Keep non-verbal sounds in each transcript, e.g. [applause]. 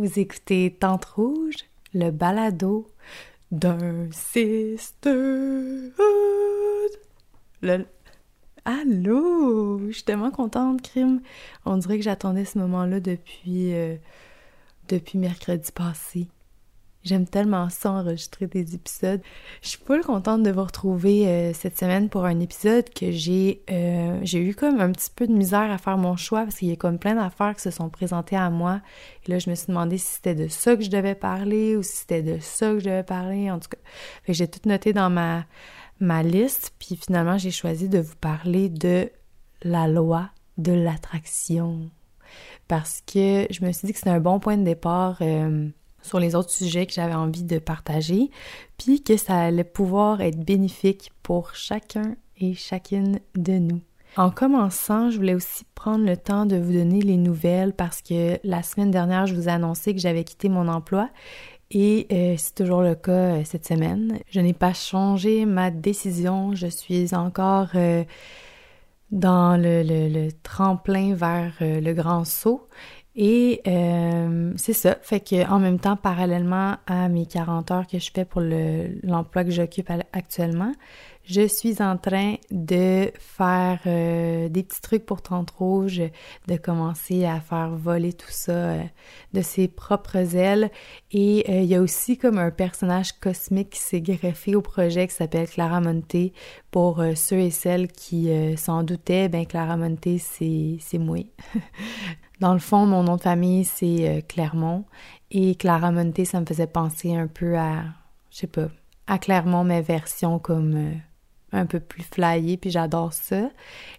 Vous écoutez Tente Rouge, le balado d'un sisterhood. Le... Allô! Je suis tellement contente, Crime. On dirait que j'attendais ce moment-là depuis, euh, depuis mercredi passé. J'aime tellement ça enregistrer des épisodes. Je suis pas contente de vous retrouver euh, cette semaine pour un épisode que j'ai euh, j'ai eu comme un petit peu de misère à faire mon choix parce qu'il y a comme plein d'affaires qui se sont présentées à moi. Et là, je me suis demandé si c'était de ça que je devais parler ou si c'était de ça que je devais parler. En tout cas, j'ai tout noté dans ma ma liste. Puis finalement, j'ai choisi de vous parler de la loi de l'attraction parce que je me suis dit que c'était un bon point de départ. Euh, sur les autres sujets que j'avais envie de partager, puis que ça allait pouvoir être bénéfique pour chacun et chacune de nous. En commençant, je voulais aussi prendre le temps de vous donner les nouvelles parce que la semaine dernière, je vous ai annoncé que j'avais quitté mon emploi et euh, c'est toujours le cas euh, cette semaine. Je n'ai pas changé ma décision, je suis encore euh, dans le, le, tremplin vers le grand saut et euh, c'est ça, fait que en même temps, parallèlement à mes 40 heures que je fais pour l'emploi que j'occupe actuellement, je suis en train de faire euh, des petits trucs pour Tante Rouge, de commencer à faire voler tout ça euh, de ses propres ailes. Et il y a aussi comme un personnage cosmique qui s'est greffé au projet qui s'appelle Clara Monte. Pour ceux et celles qui s'en doutaient, ben Clara Monte, c'est moi. [laughs] Dans le fond, mon nom de famille, c'est euh, Clermont. Et Clara Monte, ça me faisait penser un peu à, je sais pas, à Clermont, mais version comme euh, un peu plus flyée, puis j'adore ça.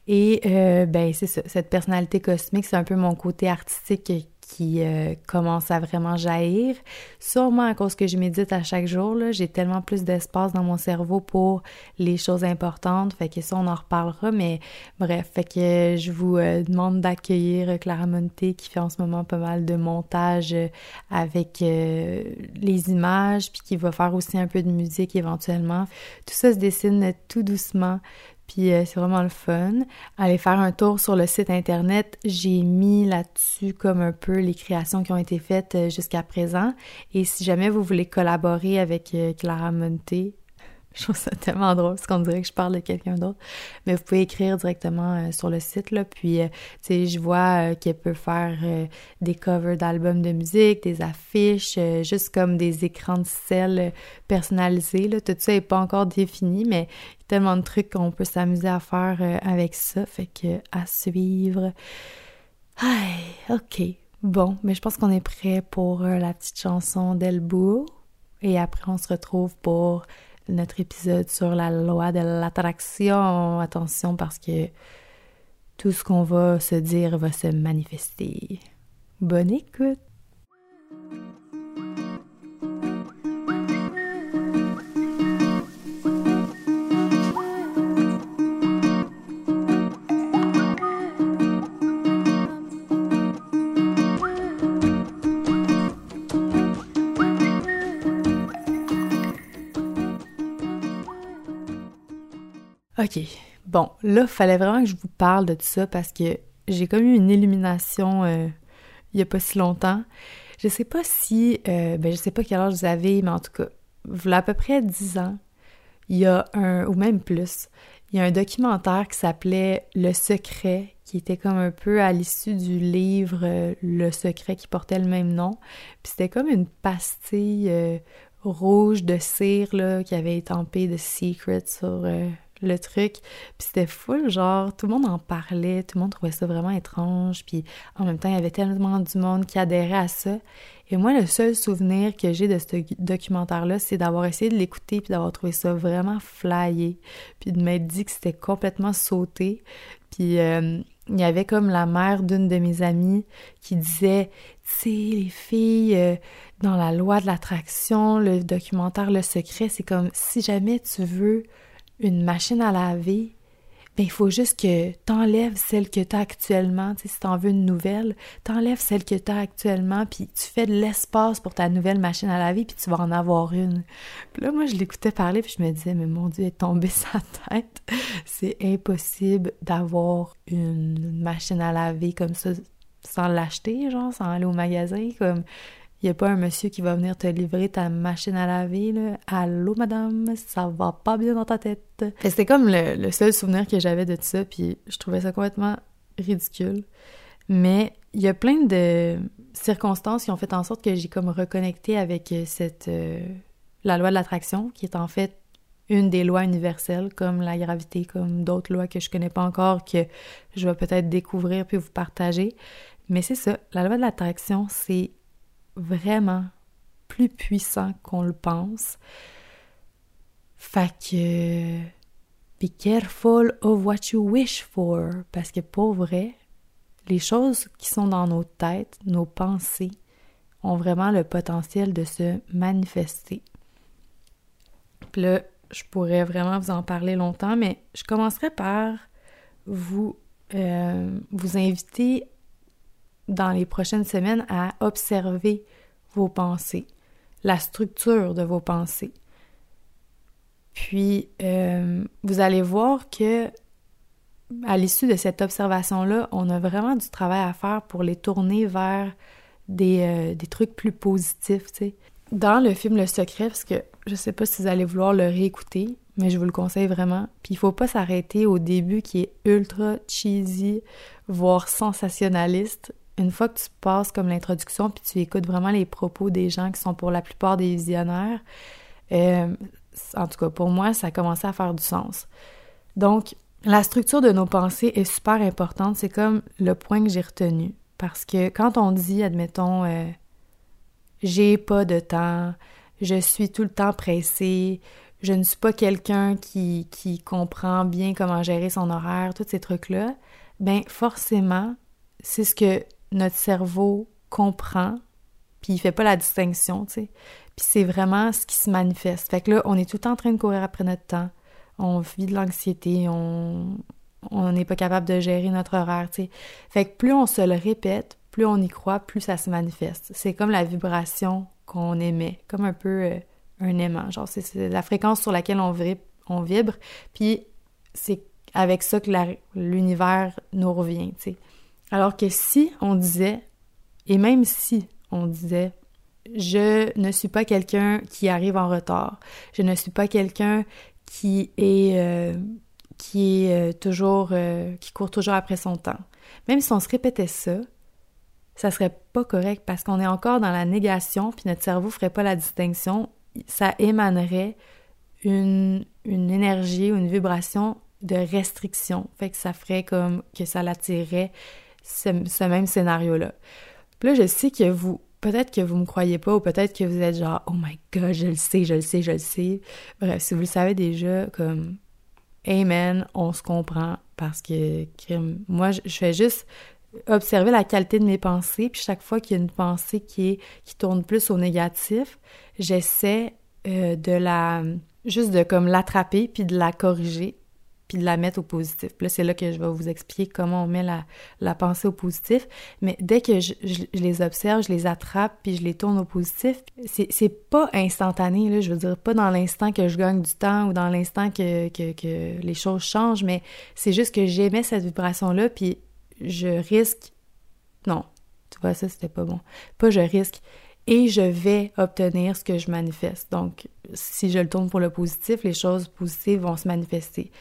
Et euh, ben c'est ça, cette personnalité cosmique, c'est un peu mon côté artistique euh, commence à vraiment jaillir. Sûrement à cause que je médite à chaque jour, j'ai tellement plus d'espace dans mon cerveau pour les choses importantes, fait que ça, on en reparlera, mais bref, fait que je vous euh, demande d'accueillir Clara Monte qui fait en ce moment pas mal de montage euh, avec les images, puis qui va faire aussi un peu de musique éventuellement. Tout ça se dessine tout doucement puis euh, c'est vraiment le fun. Allez faire un tour sur le site internet. J'ai mis là-dessus comme un peu les créations qui ont été faites euh, jusqu'à présent. Et si jamais vous voulez collaborer avec euh, Clara Monte, je trouve ça tellement drôle parce qu'on dirait que je parle de quelqu'un d'autre. Mais vous pouvez écrire directement euh, sur le site, là. Puis, euh, tu sais, je vois euh, qu'elle peut faire des covers d'albums de musique, des affiches, juste comme des écrans de sel personnalisés, là. Tout ça n'est pas encore défini, mais il y a tellement de trucs qu'on peut s'amuser à faire avec ça. Fait que, à suivre. Aïe, ok. Bon, mais je pense qu'on est prêt pour la petite chanson d'Elbourg. Et après, on se retrouve pour notre épisode sur la loi de l'attraction. Attention parce que tout ce qu'on va se dire va se manifester. Bonne écoute! OK. Bon, là, fallait vraiment que je vous parle de tout ça parce que j'ai comme eu une illumination euh, il y a pas si longtemps. Je sais pas si, euh, ben je sais pas quel âge vous avez, mais en tout cas, voilà à peu près 10 ans, il y a un, ou même plus, il y a un documentaire qui s'appelait Le Secret, qui était comme un peu à l'issue du livre euh, Le Secret qui portait le même nom. Puis c'était comme une pastille rouge de cire qui avait étampé de Secret sur le truc. Puis c'était full, genre, tout le monde en parlait, tout le monde trouvait ça vraiment étrange. Puis en même temps, il y avait tellement du monde qui adhérait à ça. Et moi, le seul souvenir que j'ai de ce documentaire-là, c'est d'avoir essayé de l'écouter puis d'avoir trouvé ça vraiment flyé. Puis de m'être dit que c'était complètement sauté. Puis euh, il y avait comme la mère d'une de mes amies qui disait, tu sais, les filles, euh, dans la loi de l'attraction, le documentaire Le Secret, c'est comme si jamais tu veux une machine à laver, ben, il faut juste que t'enlèves celle que tu as actuellement. si tu en veux une nouvelle, t'enlèves celle que tu as actuellement, puis tu fais de l'espace pour ta nouvelle machine à laver, puis tu vas en avoir une. Puis là, moi, je l'écoutais parler, puis je me disais, mais mon Dieu, elle est tombée [laughs] sa tête. C'est impossible d'avoir une machine à laver comme ça sans l'acheter, genre, sans aller au magasin. Comme, Il n'y a pas un monsieur qui va venir te livrer ta machine à laver, là. Allô, madame, ça va pas bien dans ta tête. C'était comme le, seul souvenir que j'avais de ça, puis je trouvais ça complètement ridicule. Mais il y a plein de circonstances qui ont fait en sorte que j'ai comme reconnecté avec cette... Euh, la loi de l'attraction, qui est en fait une des lois universelles, comme la gravité, comme d'autres lois que je connais pas encore, que je vais peut-être découvrir puis vous partager. Mais c'est ça, la loi de l'attraction, c'est vraiment plus puissant qu'on le pense. Fait que be careful of what you wish for parce que pour vrai, les choses qui sont dans nos têtes, nos pensées, ont vraiment le potentiel de se manifester. Là, je pourrais vraiment vous en parler longtemps, mais je commencerai par vous, euh, vous inviter dans les prochaines semaines à observer vos pensées, la structure de vos pensées. Puis, euh, vous allez voir que à l'issue de cette observation-là, on a vraiment du travail à faire pour les tourner vers des, euh, des trucs plus positifs, tu sais. Dans le film Le Secret, parce que je sais pas si vous allez vouloir le réécouter, mais je vous le conseille vraiment. Puis il faut pas s'arrêter au début qui est ultra cheesy, voire sensationnaliste une fois que tu passes comme l'introduction puis tu écoutes vraiment les propos des gens qui sont pour la plupart des visionnaires, euh, en tout cas pour moi, ça a commencé à faire du sens. Donc, la structure de nos pensées est super importante. C'est comme le point que j'ai retenu. Parce que quand on dit, admettons, euh, j'ai pas de temps, je suis tout le temps pressé, je ne suis pas quelqu'un qui, qui comprend bien comment gérer son horaire, tous ces trucs-là, ben forcément, c'est ce que notre cerveau comprend, puis il fait pas la distinction, tu sais. Puis c'est vraiment ce qui se manifeste. Fait que là, on est tout le temps en train de courir après notre temps. On vit de l'anxiété, on on n'est pas capable de gérer notre horaire, tu sais. Fait que plus on se le répète, plus on y croit, plus ça se manifeste. C'est comme la vibration qu'on émet, comme un peu euh, un aimant. Genre, c'est la fréquence sur laquelle on, vibre, on vibre, puis c'est avec ça que l'univers nous revient, tu sais. Alors que si on disait, et même si on disait, je ne suis pas quelqu'un qui arrive en retard, je ne suis pas quelqu'un qui est euh, qui est euh, toujours euh, qui court toujours après son temps. Même si on se répétait ça, ça serait pas correct parce qu'on est encore dans la négation puis notre cerveau ferait pas la distinction, ça émanerait une, une énergie ou une vibration de restriction. Fait que ça ferait comme que ça l'attirerait ce, même scénario-là. Là, je sais que vous, peut-être que vous me croyez pas, ou peut-être que vous êtes genre, oh my god, je le sais, je le sais, je le sais. Bref, si vous le savez déjà, comme, amen, on se comprend, parce que, moi, je, fais juste observer la qualité de mes pensées, puis chaque fois qu'il y a une pensée qui est qui tourne plus au négatif, j'essaie euh, de la juste de comme l'attraper puis de la corriger puis de la mettre au positif. Là, c'est là que je vais vous expliquer comment on met la, la pensée au positif. Mais dès que je, je, les observe, je les attrape, puis je les tourne au positif, c'est pas instantané, là, je veux dire, pas dans l'instant que je gagne du temps ou dans l'instant que, que, que les choses changent, mais c'est juste que j'aimais cette vibration-là, puis je risque... Non, tu vois, ça, c'était pas bon. Pas je risque et je vais obtenir ce que je manifeste. Donc, si je le tourne pour le positif, les choses positives vont se manifester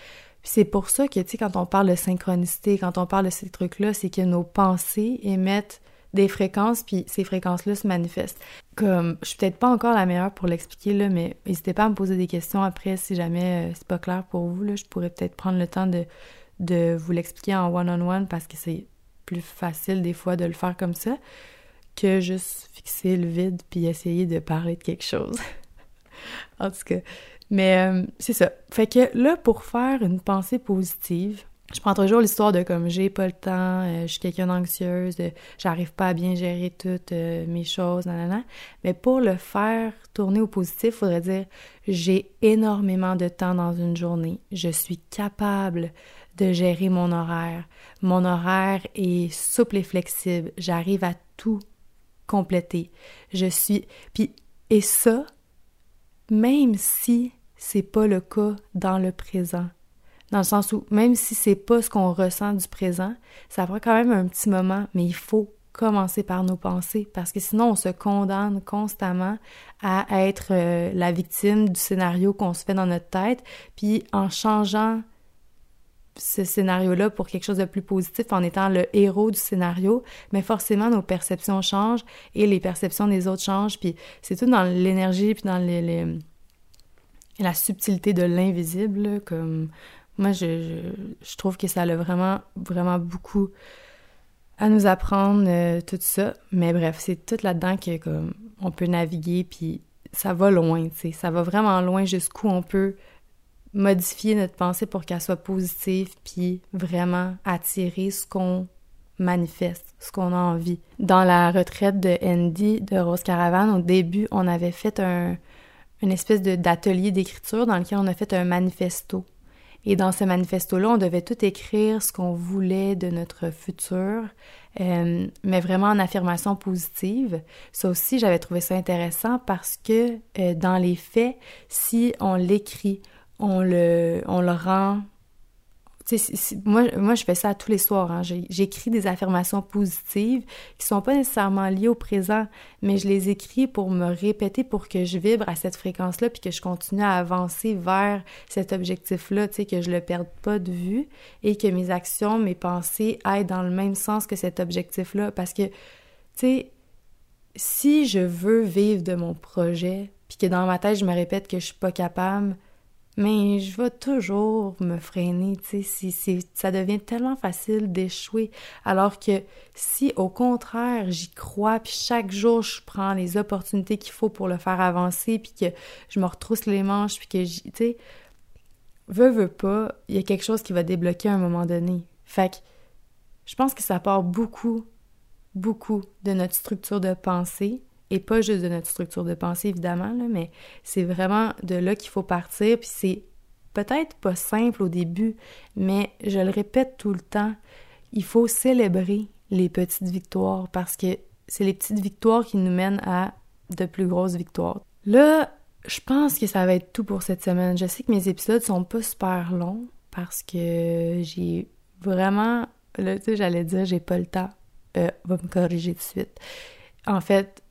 c'est pour ça que, tu sais, quand on parle de synchronicité, quand on parle de ces trucs-là, c'est que nos pensées émettent des fréquences, puis ces fréquences-là se manifestent. Comme, je suis peut-être pas encore la meilleure pour l'expliquer, là, mais n'hésitez pas à me poser des questions après si jamais euh, c'est pas clair pour vous, là. Je pourrais peut-être prendre le temps de, de vous l'expliquer en one-on-one parce que c'est plus facile des fois de le faire comme ça que juste fixer le vide puis essayer de parler de quelque chose. [laughs] en tout cas, mais euh, c'est ça. Fait que là, pour faire une pensée positive, je prends toujours l'histoire de comme j'ai pas le temps, euh, je suis quelqu'un d'anxieuse, j'arrive pas à bien gérer toutes euh, mes choses, nanana. Mais pour le faire tourner au positif, il faudrait dire j'ai énormément de temps dans une journée, je suis capable de gérer mon horaire. Mon horaire est souple et flexible, j'arrive à tout compléter. Je suis puis et ça même si c'est pas le cas dans le présent. Dans le sens où, même si c'est pas ce qu'on ressent du présent, ça prend quand même un petit moment, mais il faut commencer par nos pensées parce que sinon on se condamne constamment à être euh, la victime du scénario qu'on se fait dans notre tête puis en changeant ce scénario-là pour quelque chose de plus positif en étant le héros du scénario, mais forcément nos perceptions changent et les perceptions des autres changent puis c'est tout dans l'énergie puis dans les, la subtilité de l'invisible comme moi je, je, trouve que ça a vraiment vraiment beaucoup à nous apprendre euh, tout ça. Mais bref, c'est tout là-dedans que comme on peut naviguer, puis ça va loin, tu sais. Ça va vraiment loin jusqu'où on peut modifier notre pensée pour qu'elle soit positive, puis vraiment attirer ce qu'on manifeste, ce qu'on a envie. Dans la retraite de Andy de Rose Caravane, au début, on avait fait un, une espèce d'atelier d'écriture dans lequel on a fait un manifesto. Et dans ce manifesto-là, on devait tout écrire ce qu'on voulait de notre futur, euh, mais vraiment en affirmation positive. Ça aussi, j'avais trouvé ça intéressant parce que euh, dans les faits, si on l'écrit, on le, on le rend moi, moi, je fais ça tous les soirs. Hein. J'écris des affirmations positives qui sont pas nécessairement liées au présent, mais je les écris pour me répéter, pour que je vibre à cette fréquence-là, puis que je continue à avancer vers cet objectif-là, que je le perde pas de vue et que mes actions, mes pensées aillent dans le même sens que cet objectif-là. Parce que, tu sais, si je veux vivre de mon projet, puis que dans ma tête, je me répète que je suis pas capable, mais je vais toujours me freiner, tu sais, ça devient tellement facile d'échouer, alors que si au contraire j'y crois, puis chaque jour je prends les opportunités qu'il faut pour le faire avancer, puis que je me retrousse les manches, puis que, tu sais, veux, veux pas, il y a quelque chose qui va débloquer à un moment donné. Fait que je pense que ça part beaucoup, beaucoup de notre structure de pensée, et pas juste de notre structure de pensée, évidemment, là, mais c'est vraiment de là qu'il faut partir, puis c'est peut-être pas simple au début, mais je le répète tout le temps, il faut célébrer les petites victoires parce que c'est les petites victoires qui nous mènent à de plus grosses victoires. Là, je pense que ça va être tout pour cette semaine. Je sais que mes épisodes sont pas super longs parce que j'ai vraiment... Là, tu sais, j'allais dire j'ai pas le temps. Euh, va me corriger tout de suite. En fait,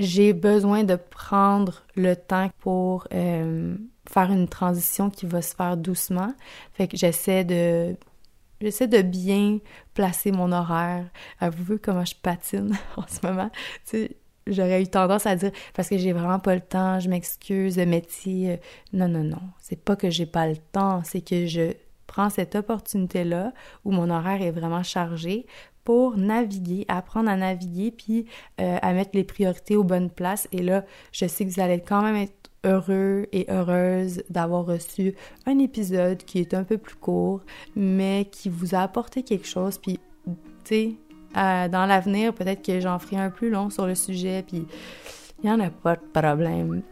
j'ai besoin de prendre le temps pour euh, faire une transition qui va se faire doucement. Fait que j'essaie de j'essaie de bien placer mon horaire. Vous comment je patine [laughs] en ce moment? J'aurais eu tendance à dire parce que j'ai vraiment pas le temps, je m'excuse, métier. Euh, non, non, non. C'est pas que j'ai pas le temps, c'est que je prends cette opportunité-là où mon horaire est vraiment chargé pour naviguer, apprendre à naviguer, puis euh, à mettre les priorités aux bonnes places. Et là, je sais que vous allez quand même être heureux et heureuse d'avoir reçu un épisode qui est un peu plus court, mais qui vous a apporté quelque chose. Puis, tu sais, dans l'avenir, peut-être que j'en ferai un plus long sur le sujet, puis il n'y en a pas de problème.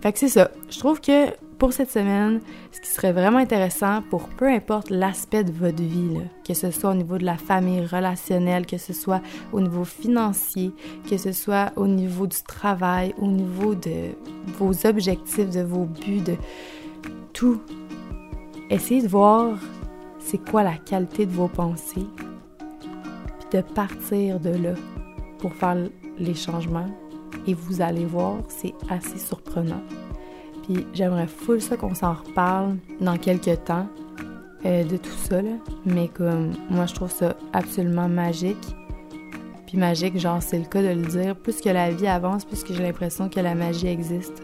Fait que c'est ça. Je trouve que pour cette semaine, ce qui serait vraiment intéressant pour peu importe l'aspect de votre vie, que ce soit au niveau de la famille relationnelle, que ce soit au niveau financier, que ce soit au niveau du travail, au niveau de vos objectifs, de vos buts, de tout. Essayez de voir c'est quoi la qualité de vos pensées, puis de partir de là pour faire les changements. Et vous allez voir, c'est assez surprenant. J'aimerais full ça qu'on s'en reparle dans quelques temps euh, de tout ça. Mais comme moi, je trouve ça absolument magique. Puis magique, genre, c'est le cas de le dire. Plus que la vie avance, plus que j'ai l'impression que la magie existe.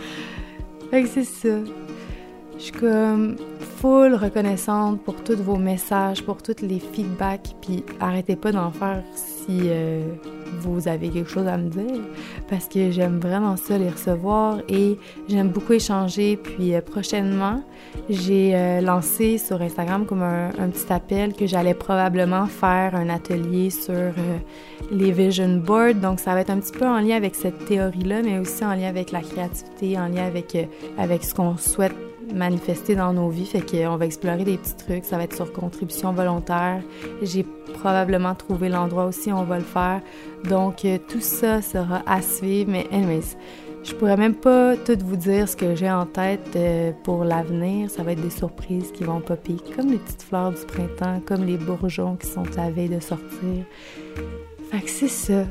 [laughs] fait que c'est ça. Je suis comme full reconnaissante pour tous vos messages, pour tous les feedbacks, puis arrêtez pas d'en faire si euh, vous avez quelque chose à me dire, parce que j'aime vraiment ça les recevoir et j'aime beaucoup échanger. Puis euh, prochainement, j'ai euh, lancé sur Instagram comme un, petit appel que j'allais probablement faire un atelier sur les vision boards. Donc ça va être un petit peu en lien avec cette théorie-là, mais aussi en lien avec la créativité, en lien avec, avec ce qu'on souhaite manifester dans nos vies. Fait qu'on va explorer des petits trucs. Ça va être sur contribution volontaire. J'ai probablement trouvé l'endroit aussi où on va le faire. Donc, euh, tout ça sera à suivre. Mais anyways, je pourrais même pas tout vous dire ce que j'ai en tête euh, pour l'avenir. Ça va être des surprises qui vont popper, comme les petites fleurs du printemps, comme les bourgeons qui sont à veille de sortir. Fait que c'est ça.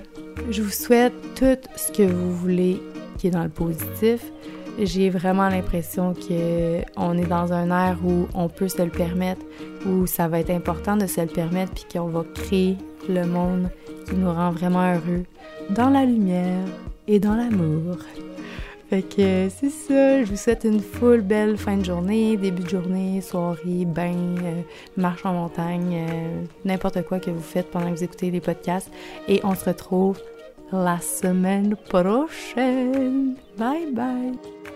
Je vous souhaite tout ce que vous voulez qui est dans le positif. J'ai vraiment l'impression qu'on est dans un air où on peut se le permettre, où ça va être important de se le permettre, puis qu'on va créer le monde qui nous rend vraiment heureux dans la lumière et dans l'amour. Fait que c'est ça, je vous souhaite une full belle fin de journée, début de journée, soirée, bain, euh, marche en montagne, euh, n'importe quoi que vous faites pendant que vous écoutez les podcasts. Et on se retrouve la semaine prochaine. Bye bye!